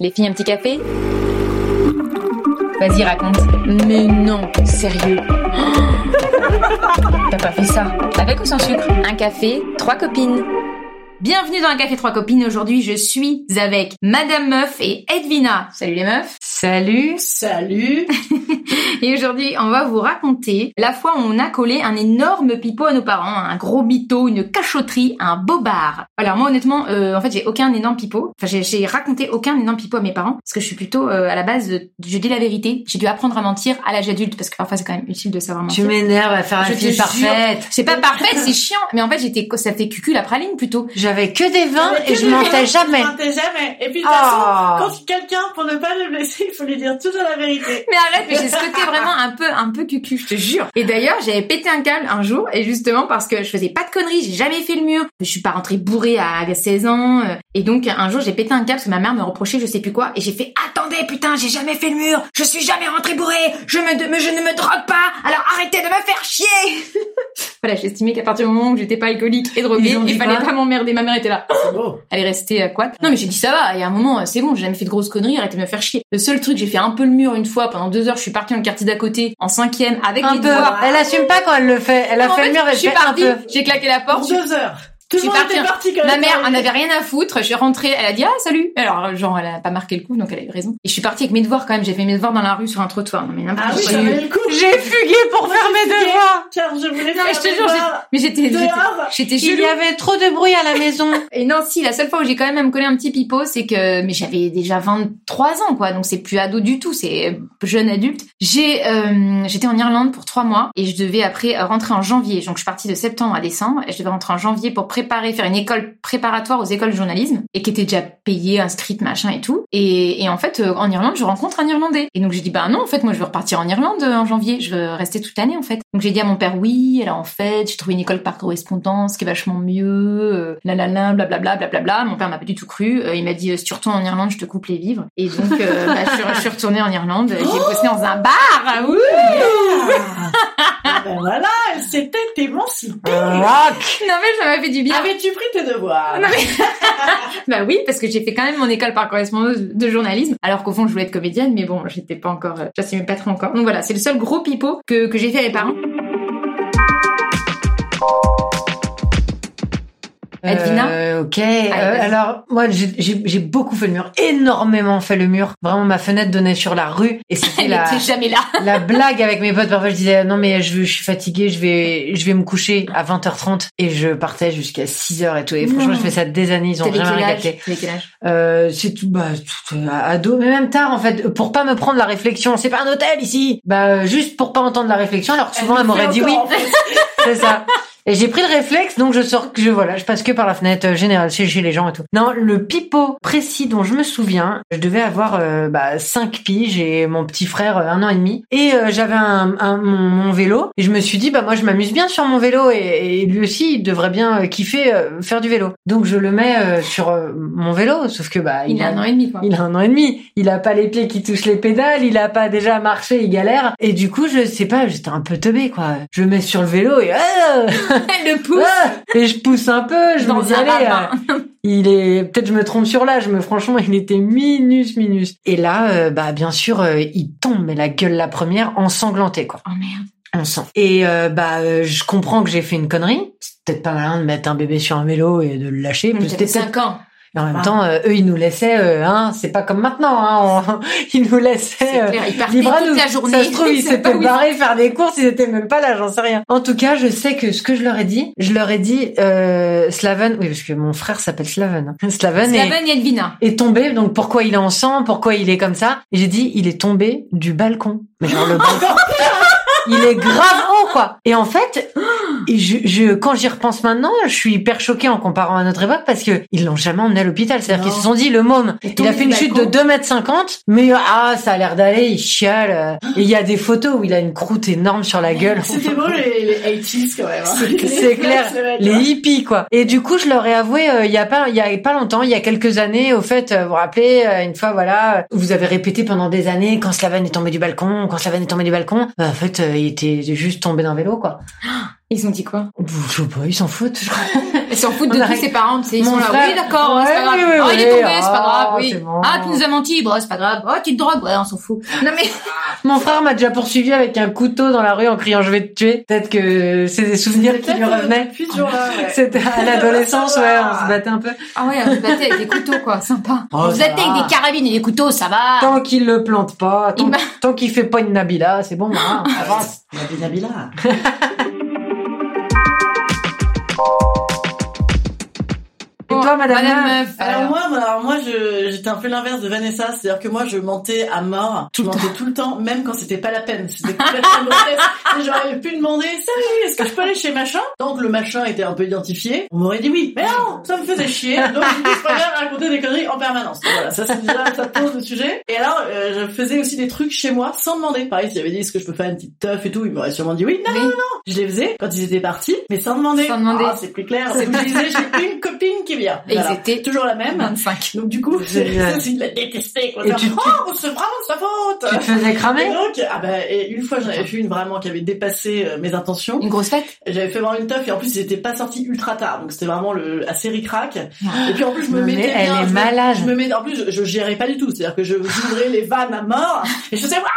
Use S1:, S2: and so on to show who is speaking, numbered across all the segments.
S1: Les filles, un petit café? Vas-y, raconte.
S2: Mais non, sérieux.
S1: T'as pas fait ça Avec ou sans sucre? Un café, trois copines. Bienvenue dans un café trois copines. Aujourd'hui, je suis avec Madame Meuf et Edwina. Salut les meufs.
S2: Salut.
S3: Salut.
S1: Et aujourd'hui, on va vous raconter la fois où on a collé un énorme pipeau à nos parents, un gros mytho, une cachotterie, un bobard. Alors moi, honnêtement, euh, en fait, j'ai aucun énorme pipeau. Enfin, j'ai- j'ai raconté aucun énorme pipeau à mes parents parce que je suis plutôt euh, à la base, je dis la vérité. J'ai dû apprendre à mentir à l'âge adulte parce que parfois c'est quand même utile de savoir
S2: Tu
S1: mentir.
S2: m'énerves à faire
S1: te
S2: fille parfaite.
S1: C'est pas parfait, c'est chiant. Mais en fait, j'étais, ça fait cucu la praline plutôt.
S2: J'avais que des vins et je mentais jamais.
S3: Je mentais jamais. Et puis de toute
S2: Oh.
S3: façon, quand quelqu'un, pour ne pas le blesser, il faut lui dire toujours la vérité.
S1: Mais arrête, mais j'ai ce vraiment un peu, un peu cucu, je te jure. Et d'ailleurs, j'avais pété un câble un jour, et justement parce que je faisais pas de conneries, j'ai jamais fait le mur. Je suis pas rentrée bourrée à 16 ans. euh, Et donc, un jour, j'ai pété un câble parce que ma mère me reprochait je sais plus quoi, et j'ai fait, attendez, putain, j'ai jamais fait le mur, je suis jamais rentrée bourrée, je me- je ne me drogue pas, alors arrêtez de me faire chier! voilà, j'estimais qu'à partir du moment où j'étais pas alcoolique et droguée, il fallait pas m'emmerder. Ma mère était là. Elle est restée à quoi Non mais j'ai dit ça va, il y a un moment, euh, c'est bon, j'ai jamais fait de grosses conneries, arrêtez de me faire chier. Le seul truc, j'ai fait un peu le mur une fois, pendant deux heures, je suis partie dans le quartier d'à côté, en cinquième, avec
S2: Un
S1: les
S2: peu.
S1: devoirs.
S2: Elle assume pas quand elle le fait. Elle a
S1: En
S2: fait
S1: fait,
S2: le mur, elle
S1: je suis partie, j'ai claqué la
S3: Pour
S1: porte.
S3: deux heures. Tout
S1: Je
S3: le
S1: suis
S3: monde était
S1: partie.
S3: parti comme
S1: Ma mère en avait rien à foutre, je suis rentrée, elle a dit ah salut. Alors genre elle a pas marqué le coup donc elle a eu raison. Et je suis partie avec mes devoirs quand même, j'ai fait mes devoirs dans la rue sur un trottoir. Non mais n'importe
S3: Ah oui,
S1: quoi.
S3: coup.
S2: J'ai fugué pour faire mes devoirs.
S3: Car je voulais
S1: Non mais je
S3: faire
S1: te
S3: mes
S1: jure, mais j'étais j'étais-
S2: Il y avait trop de bruit à la maison.
S1: Et non, si, la seule fois où j'ai quand même à me coller un petit pipeau, c'est que, mais j'avais déjà 23 ans, quoi, donc c'est plus ado du tout, c'est jeune adulte. J'ai, euh, j'étais en Irlande pour trois mois et je devais après rentrer en janvier. Donc je suis partie de septembre à décembre et je devais rentrer en janvier pour préparer, faire une école préparatoire aux écoles de journalisme et qui était déjà payée, inscrite, machin et tout. Et, et en fait, euh, en Irlande, je rencontre un Irlandais. Et donc j'ai dit, bah non, en fait, moi je veux repartir en Irlande euh, en janvier, je veux rester toute l'année en fait. Donc j'ai dit à mon père, oui, alors en fait, j'ai trouvé une école par correspondance qui est vachement mieux, euh, la la la, blablabla, blablabla. Mon père m'a pas du tout cru. Il m'a dit, si tu retournes en Irlande, je te coupe les vivres. Et donc, euh, bah, je, suis, je suis retournée en Irlande. J'ai bossé dans un bar. ah oui.
S3: Ah ben voilà, elle s'était émancipée.
S2: Rock.
S1: Non mais ça m'a fait du bien.
S3: Avais-tu pris tes devoirs?
S1: Non, mais- bah oui, parce que j'ai fait quand même mon école par correspondance de journalisme, alors qu'au fond je voulais être comédienne, mais bon, j'étais pas encore, euh, j'assumais pas trop encore. Donc voilà, c'est le seul gros pipeau que, que j'ai fait à mes parents. Edwina
S2: Euh, ok. Euh, alors, moi, j'ai- beaucoup fait le mur, énormément fait le mur. Vraiment, ma fenêtre donnait sur la rue et c'était la,
S1: jamais là.
S2: la blague avec mes potes. Parfois, je disais non mais je, je suis fatiguée, je vais je vais me coucher à 20h30 et je partais jusqu'à 6h et tout. Et franchement,
S1: Non.
S2: je fais ça des années, ils ont jamais rien capté. Euh, c'est tout, bah, tout euh, ado, mais même tard en fait, pour pas me prendre la réflexion. C'est pas un hôtel ici. Bah, juste pour pas entendre la réflexion. Alors que souvent, elle,
S3: le
S2: m'aurait dit oui.
S3: encore, en fait.
S2: C'est ça. Et j'ai pris le réflexe, donc je sors, que je voilà, je passe que par la fenêtre euh, générale chez, chez les gens et tout. Non, le pipeau précis dont je me souviens, je devais avoir euh, bah, 5 piges et mon petit frère euh, un an et demi. Et euh, j'avais un, un- mon, mon vélo et je me suis dit bah moi je m'amuse bien sur mon vélo et, et lui aussi il devrait bien euh, kiffer euh, faire du vélo. Donc je le mets euh, sur euh, mon vélo, sauf que bah
S1: Il a un an et demi, quoi.
S2: il a un an et demi. Il a pas les pieds qui touchent les pédales. Il a pas déjà marché. Il galère. Et du coup, je sais pas, j'étais un peu teubé, quoi. Je me mets sur le vélo et, ah
S1: Elle le pousse
S2: Ah et je pousse un peu. Je
S1: dans
S2: me dis, allez, euh, il est, peut-être je me trompe sur l'âge, mais franchement, il était minus, minus. Et là, euh, bah, bien sûr, euh, il tombe, mais la gueule la première, ensanglanté, quoi.
S1: Oh merde.
S2: On sent. Et euh, bah, euh, je comprends que j'ai fait une connerie. C'est peut-être pas malin de mettre un bébé sur un vélo et de le lâcher.
S1: T'avais
S2: c'était
S1: 5 ans.
S2: Et en même
S3: Ah.
S2: temps, euh, eux, ils nous laissaient, euh, hein, c'est pas comme maintenant, hein, on- ils nous laissaient euh,
S1: clair.
S2: Libre à
S1: toute
S2: nous.
S1: la journée.
S2: Ça se trouve, ils s'étaient barrés faire des courses, ils étaient même pas là, j'en sais rien. En tout cas, je sais que ce que je leur ai dit, je leur ai dit, euh, Slaven, oui, parce que mon frère s'appelle Slaven. hein. Slaven est,
S1: Slaven et Edwina.
S2: est tombé, donc pourquoi il est en sang, pourquoi il est comme ça Et j'ai dit, il est tombé du balcon. Mais genre le balcon. Il est grave haut, quoi. Et en fait, et je, je, quand j'y repense maintenant, je suis hyper choquée en comparant à notre époque parce que ils l'ont jamais emmené à l'hôpital. C'est-à-dire qu'ils se sont dit, le môme,
S1: Il
S2: a fait une chute de
S1: balcon.
S2: 2 mètres 50, mais ah, ça a l'air d'aller, il chiale. Et il y a des photos où il a une croûte énorme sur la gueule.
S3: C'était beau les, les 80s quand même. hein.
S2: C'est clair, les hippies quoi. Et du coup, je leur ai avoué euh, il y a pas il y a pas longtemps, il y a quelques années, au fait, euh, vous vous rappelez euh, une fois voilà, vous avez répété pendant des années quand Slaven est tombé du balcon, quand Slaven est tombé du balcon, bah, en fait, euh, il était juste tombé d'un vélo quoi.
S1: Ils ont dit quoi
S2: Je sais pas, ils s'en foutent. je crois.
S1: Ils s'en foutent de tous ses parents, ils sont là.
S2: frère-
S1: Oui, d'accord,
S2: Ouais,
S1: c'est pas grave.
S2: oui, oui,
S1: oh, il est tombé, c'est pas
S2: ah,
S1: grave, oui. Ah, tu nous as menti, bon, c'est pas grave. Oh, tu te drogues, ouais, on s'en fout. Non mais,
S2: Mon frère m'a déjà poursuivi avec un couteau dans la rue en criant je vais te tuer. Peut-être que c'est des souvenirs qui lui revenaient.
S3: Jour-là, ouais.
S2: C'était à l'adolescence, ouais, on se battait un peu.
S1: ah ouais, on se battait avec des couteaux, quoi, sympa.
S2: Oh,
S1: on se battait avec des carabines et des couteaux, ça va.
S2: Tant qu'il le plante pas, tant, qu'il fait pas une Nabila, c'est bon. Hein, avance.
S3: Nabi Nabila.
S2: Toi, madame,
S1: Madame
S2: Meuf
S1: Meuf,
S3: Alors
S1: alors.
S3: moi, alors moi, j'étais un peu l'inverse de Vanessa, c'est-à-dire que moi, je mentais à mort. Je mentais tout le temps, même quand c'était pas la peine. C'était complètement J'aurais pu demander, salut, est-ce que je peux aller chez machin? Tant que le machin était un peu identifié, on m'aurait dit oui. Mais non, ça me faisait chier. Donc je préfère raconter des conneries en permanence. Voilà, ça c'est déjà, ça pose le sujet. Et alors, euh, je faisais aussi des trucs chez moi sans demander. Pareil, s'il avait dit, est-ce que je peux faire une petite teuf? et tout, ils m'auraient sûrement dit oui. Non,
S1: Oui.
S3: non, non. Je les faisais quand ils étaient partis, mais sans demander.
S1: Sans demander.
S3: Ah, c'est plus clair. C'est que je disais, j'ai une copine
S1: Et ils étaient
S3: toujours la même.
S1: 25.
S3: Donc du coup, c'est il l'a détesté. Quoi.
S2: Et tu-
S3: oh, c'est vraiment de sa faute.
S2: Tu te faisais
S3: Et
S2: cramer
S3: donc, ah bah, et une fois, j'en avais fait une vraiment qui avait dépassé euh, mes intentions.
S1: Une grosse fête
S3: J'avais fait vraiment une teuf et en plus, ils étaient pas sortis ultra tard, donc c'était vraiment le assez ricrac. Et puis en plus, je me mettais
S2: elle
S3: bien.
S2: est
S3: je me-
S2: malade.
S3: Je me mettais, en plus, je, je gérais pas du tout, c'est-à-dire que je j'ouvrais les vannes à mort et je faisais Wouah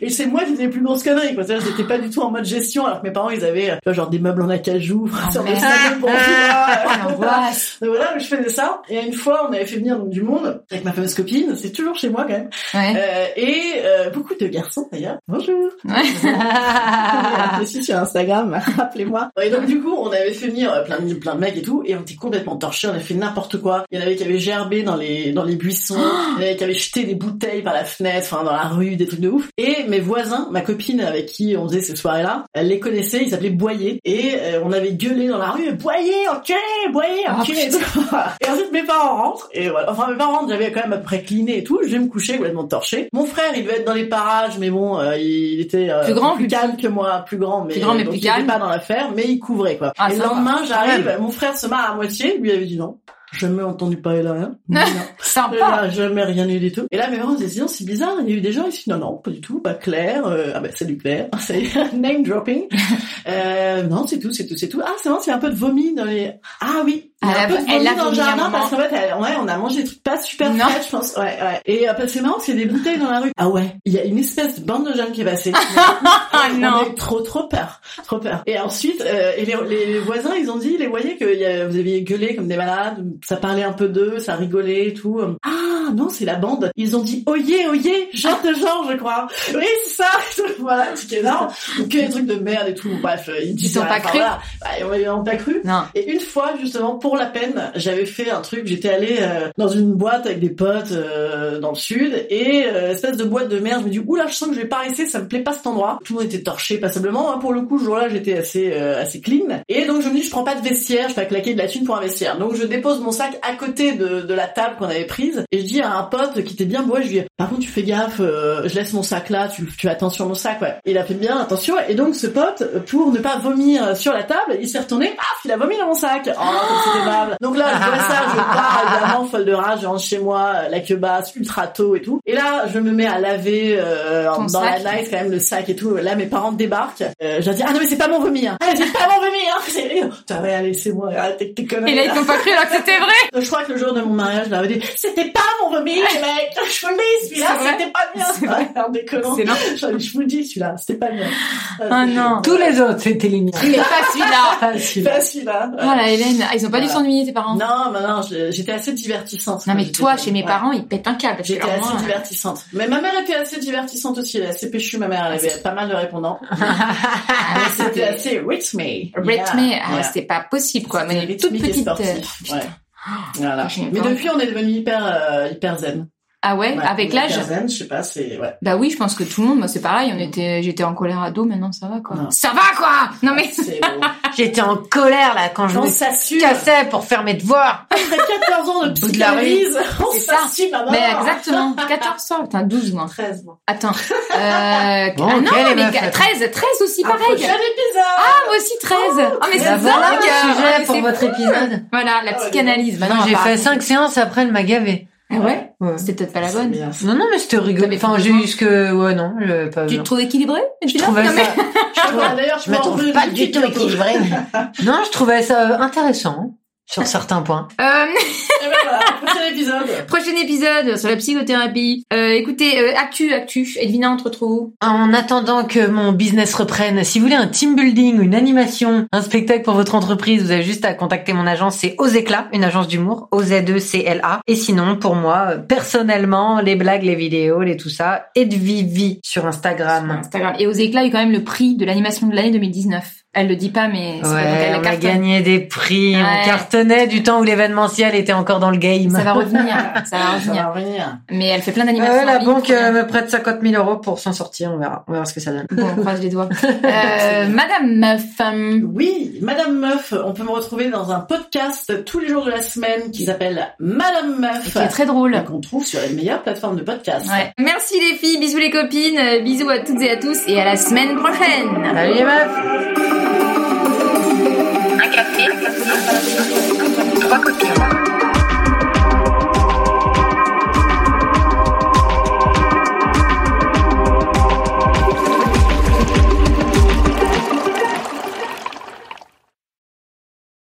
S3: et c'est moi qui faisais les plus grosses conneries. Quoi. C'est-à-dire, j'étais pas du tout en mode gestion, alors que mes parents, ils avaient vois, genre des meubles en acajou, sur des
S1: merde.
S3: salons pour
S1: Ah, l'angoisse.
S3: Donc voilà, je faisais ça. Et une fois, on avait fait venir donc, du monde avec ma fameuse copine. C'est toujours chez moi quand même.
S1: Ouais.
S3: Euh, et euh, beaucoup de garçons d'ailleurs. Bonjour.
S2: Ah.
S3: Je suis sur Instagram, rappelez-moi. Et donc du coup, on avait fait venir euh, plein de plein de mecs et tout, et on était complètement torchés. On a fait n'importe quoi. Il y en avait qui avaient gerbé dans les dans les buissons. Il y en avait qui avaient jeté des bouteilles par la fenêtre, enfin dans la rue, des trucs de ouf. Et mes voisins, ma copine avec qui on faisait ces soirées-là, elle les connaissait. Ils s'appelaient Boyer. Et euh, on avait gueulé dans la rue, Boyer, enculé, Boyer,
S1: Ah,
S3: enculé. et, ensuite mes parents rentrent. Et voilà. Enfin mes parents rentrent, j'avais quand même à peu près cleané et tout. Je vais me coucher complètement torché. Mon frère, il devait être dans les parages, mais bon, euh, il était euh,
S1: Plus grand,
S3: plus
S1: plus
S3: calme que moi, plus grand, mais,
S1: Plus grand, mais
S3: donc
S1: plus
S3: il était
S1: calme.
S3: pas dans l'affaire, mais il couvrait quoi.
S1: Ah,
S3: et le lendemain, j'arrive, mon frère se marre à moitié, lui avait dit non. Jamais entendu parler de rien. Non.
S1: Sympa.
S3: Là, jamais rien eu du tout. Et là, mes parents disaient, dis donc, c'est bizarre, il y a eu des gens ici. Non, non, pas du tout. Bah, Claire, euh, ah bah, salut Claire. C'est name dropping. Euh, non, c'est tout, c'est tout, c'est tout. Ah, c'est y a un peu de vomi dans les... Ah oui. Il y a
S1: Elle
S3: un
S1: a-
S3: peu de
S1: elle
S3: vomi
S1: a
S3: dans le jardin parce qu'en fait, elle- ouais, on a mangé des trucs pas super frais, je pense. Ouais, ouais. Et euh, c'est marrant parce qu'il y a des bouteilles dans la rue. Ah ouais. Il y a une espèce de bande de jeunes qui est passée.
S1: Ah
S3: On
S1: non.
S3: a eu trop trop peur, trop peur. Et ensuite, euh, et les, les voisins, ils ont dit, les voyaient que y a- vous aviez gueulé comme des malades, ça parlait un peu d'eux, ça rigolait et tout. Ah non, c'est la bande. Ils ont dit oyez, oyez, genre de genre, je crois. Oui, c'est ça. voilà, c'est énorme. Donc que des trucs de merde et tout. Bref, ils disent
S1: t'ont pas cru
S3: Voilà. Bah, ils m'ont pas cru.
S1: Non.
S3: Et une fois, justement, pour la peine, j'avais fait un truc. J'étais allée euh, dans une boîte avec des potes euh, dans le sud et euh, espèce de boîte de merde. Je me dis oula, je sens que je vais pas rester. Ça me plaît pas cet endroit. Tout le monde était torché passablement. Hein, pour le coup, ce jour-là, j'étais assez euh, assez clean. Et donc je me dis, je prends pas de vestiaire. Je vais claquer de la thune pour un vestiaire. Donc je dépose mon sac à côté de, de la table qu'on avait prise et je dis à un pote qui était bien bourré, je lui dis par contre tu fais gaffe, euh, je laisse mon sac là, tu, tu attention à mon sac. Ouais. Il a fait bien attention. Et donc ce pote, pour ne pas vomir sur la table, il s'est retourné, paf, il a vomi dans mon sac. Oh, c'est aimable. Donc là, je vois ça, je pars évidemment folle de rage, je rentre chez moi, euh, la queue basse, ultra tôt et tout. Et là, je me mets à laver euh, dans
S1: sac.
S3: la night quand même le sac et tout. Là, mes parents débarquent. Euh, je leur dis ah non mais c'est pas mon vomi. Hein. Ah c'est pas mon vomi. Hein. C'est. Putain, ouais, allez c'est moi. Tes conneries.
S1: Et là, ils t'ont pas cru alors que c'était vrai.
S3: Donc, Je crois que le jour de mon mariage, je leur avais dit c'était pas mon mecs. Je vous le dis, celui-là,
S1: vrai
S3: c'était pas bien.
S1: C'est vrai.
S3: En déconnant.
S1: C'est non.
S3: Je, vous le dis, celui-là, c'était pas bien.
S1: Ah non.
S2: Tous les autres, c'était les miens.
S1: Mais pas celui-là.
S2: Ah, celui-là.
S3: Pas celui-là.
S1: Oh la Hélène, Ah, ils ont pas dû
S3: Voilà.
S1: s'ennuyer tes parents.
S3: Non, mais non, j'étais assez divertissante.
S1: Non mais toi, chez mes
S3: Ouais.
S1: parents, ils pètent un câble.
S3: J'étais assez
S1: moi,
S3: divertissante. Mais ma mère était assez divertissante aussi. Elle est assez péchue, ma mère. Elle avait pas mal de répondants.
S1: ah,
S3: c'était assez rythmé.
S1: rythmé.
S3: Yeah.
S1: Ah,
S3: Yeah.
S1: C'était pas possible quoi. Mais toute petite.
S3: Voilà.
S1: J'ai
S3: Mais depuis, on est devenu hyper, euh, hyper zen.
S1: Ah ouais,
S3: Ouais,
S1: avec l'âge.
S3: Je sais pas, c'est, ouais.
S1: Bah oui, je pense que tout le monde, moi c'est pareil, on était, j'étais en colère ado, maintenant ça va quoi.
S3: Non.
S1: Ça va quoi Non mais
S3: C'est beau.
S2: J'étais en colère là quand je me cassais pour faire mes devoirs.
S3: Après 14 ans de
S1: bout de la rue.
S3: psychanalyse, on
S1: C'est
S3: s'assume à
S1: mais exactement, 14 ans, putain 12 moi.
S3: 13, moi.
S1: Attends. Euh,
S2: Bon,
S1: ah non, mais
S2: meufs, attends.
S1: 13, 13 aussi
S3: Un
S1: pareil.
S3: prochain épisode.
S1: Ah moi aussi 13. Ah mais c'est
S2: Bah, voilà
S1: dingue.
S2: le
S1: Ah,
S2: sujet
S1: mais
S2: pour
S1: c'est
S2: votre épisode.
S1: Voilà, la
S3: Ah,
S1: psychanalyse. On
S2: j'ai fait
S1: pas-
S2: cinq séances après elle m'a gavé.
S1: Ah ouais?
S2: Ouais.
S1: C'était peut-être pas la bonne.
S2: Non, non, mais c'était rigolo. Enfin, j'ai eu ce que, ouais, non, je, pas,
S1: Tu te trouves équilibré
S2: je trouvais ça,
S3: D'ailleurs,
S2: je me trouve pas du tout équilibré. non, je trouvais ça euh, intéressant sur certains points.
S1: Euh,
S3: Et ben voilà, prochain épisode.
S1: prochain épisode sur la psychothérapie. Euh, écoutez, euh, actu, actu. Edwina, on te retrouve
S2: En attendant que mon business reprenne, si vous voulez un team building, une animation, un spectacle pour votre entreprise, vous avez juste à contacter mon agence, c'est Ozecla, une agence d'humour, O-Z-E-C-L-A. Et sinon, pour moi, euh, personnellement, les blagues, les vidéos, les tout ça, Edvivi sur Instagram.
S1: Instagram. Et aux éclats, il y a quand même le prix de l'animation de l'année 2019. Elle le dit pas, mais c'est
S2: Ouais,
S1: elle
S2: on a gagné des prix,
S1: Ouais.
S2: on cartonnait du temps où l'événementiel était encore dans le game.
S1: Ça va revenir, ça va
S3: Ça
S1: revenir.
S3: va revenir.
S1: Mais elle fait plein d'animations.
S2: Ouais,
S1: en
S2: la
S1: ligne,
S2: banque euh, me prête 50 000 euros pour s'en sortir, on verra. On verra ce que ça donne.
S1: Bon, on croise les doigts. Euh, Madame Meuf, euh,
S3: Oui, Madame Meuf, on peut me retrouver dans un podcast tous les jours de la semaine qui s'appelle Madame Meuf.
S1: qui est très drôle.
S3: et qu'on trouve sur les meilleures plateformes de podcast.
S1: Ouais. Merci les filles, bisous les copines, euh, bisous à toutes et à tous et à la semaine prochaine.
S2: Salut les meufs
S4: Un café Trois copines.